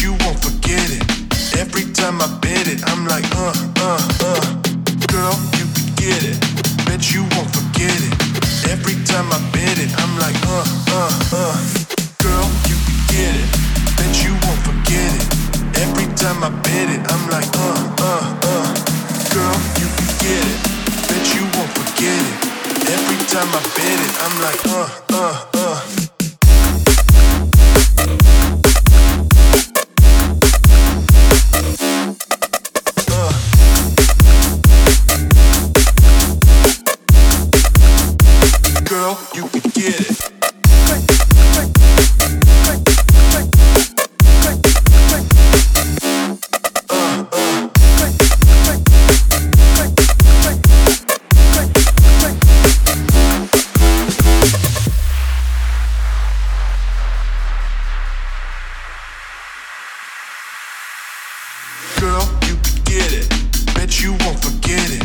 You won't forget it. Every time I bet it, I'm like, uh, uh, uh. Girl, you can get it. Bet you won't forget it. Every time I bet it, I'm like, uh, uh, uh. Girl, you can get it. Bet you won't forget it. Every time I bet it, I'm like, uh, uh, uh. Girl, you can get it. Bet you won't forget it. Every time I bet it, I'm like, uh, uh, uh. girl, you could get it. Bet you won't forget it.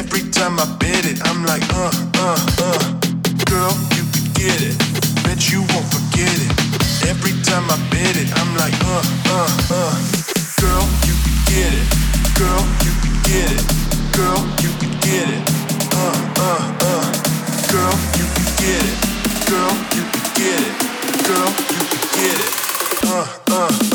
Every time I bet it, I'm like, uh, uh, uh. Girl, you could get it. Bet you won't forget it. Every time I bet it, I'm like, uh, uh, uh. Girl, you could get it. Girl, you could get it. Girl, you could get it. Uh, uh, uh. Girl, you could get it. Girl, you could get it. Girl, you could get it. Uh, uh.